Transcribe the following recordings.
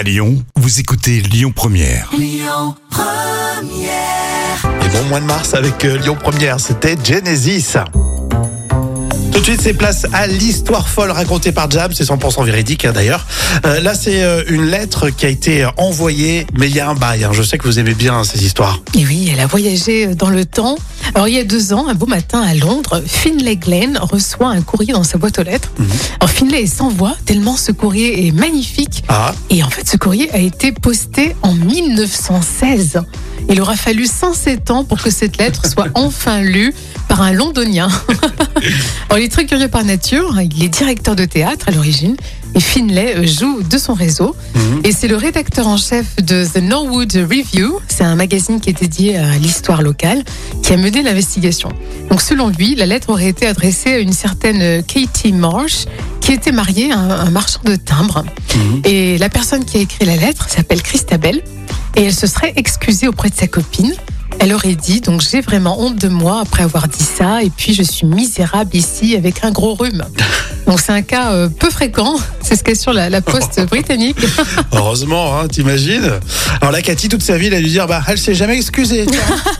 À Lyon, vous écoutez Lyon Première. Et bon mois de mars avec euh, Lyon Première, c'était Genesis. Tout de suite, c'est place à l'histoire folle racontée par Jam, c'est 100% véridique hein, d'ailleurs. Euh, là, c'est euh, une lettre qui a été envoyée, mais il y a un bail. hein. Je sais que vous aimez bien ces histoires. Et oui, elle a voyagé dans le temps. Alors, il y a deux ans, un beau matin à Londres, Finlay Glenn reçoit un courrier dans sa boîte aux lettres. Alors, Finlay est sans voix, tellement ce courrier est magnifique. Ah, Et en fait, ce courrier a été posté en 1916. Il aura fallu 107 ans pour que cette lettre soit enfin lue par un londonien. Alors, il est très curieux par nature. Il est directeur de théâtre à l'origine. Et Finlay euh, joue de son réseau. Et c'est le rédacteur en chef de The Norwood Review. C'est un magazine qui est dédié à l'histoire locale qui a mené l'investigation. Donc, selon lui, la lettre aurait été adressée à une certaine Katie Marsh qui était mariée à un, marchand de timbres. Et la personne qui a écrit la lettre s'appelle Christabel et elle se serait excusée auprès de sa copine. Elle aurait dit donc j'ai vraiment honte de moi après avoir dit ça et puis je suis misérable ici avec un gros rhume. Donc c'est un cas euh, peu fréquent, c'est ce qu'assure la, la poste britannique. heureusement, hein, t'imagines Alors là, Cathy, toute sa vie, elle a dû dire, bah, elle s'est jamais excusée.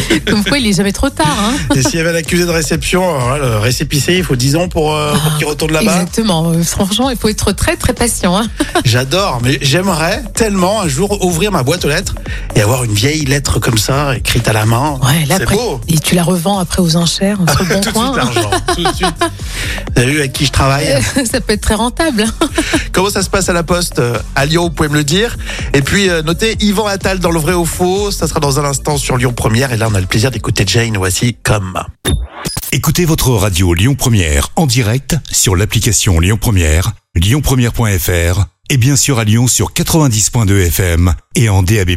Comme quoi il est jamais trop tard. Hein. Et s'il y avait l'accusé de réception, là, le récépissé, il faut 10 ans pour, euh, pour qu'il retourne là-bas. Exactement. Euh, Franchement, il faut être très très patient. Hein. J'adore, mais j'aimerais tellement un jour ouvrir ma boîte aux lettres et avoir une vieille lettre comme ça, écrite à la main. Ouais, là c'est après, beau. et tu la revends après aux enchères sur le bon tout de coin. suite l'argent, tout de suite. Vous avez vu avec qui je travaille? Ça peut être très rentable. Comment ça se passe à la poste? Euh, à Lyon, vous pouvez me le dire. Et puis euh, notez Yvan Attal dans le vrai ou faux, ça sera dans un instant sur Lyon Première. Et là, on a le plaisir d'écouter Jane. Voici comme. Écoutez votre radio Lyon Première en direct sur l'application Lyon Première, lyonpremière.fr et bien sûr à Lyon sur 90.2 FM et en DAB+.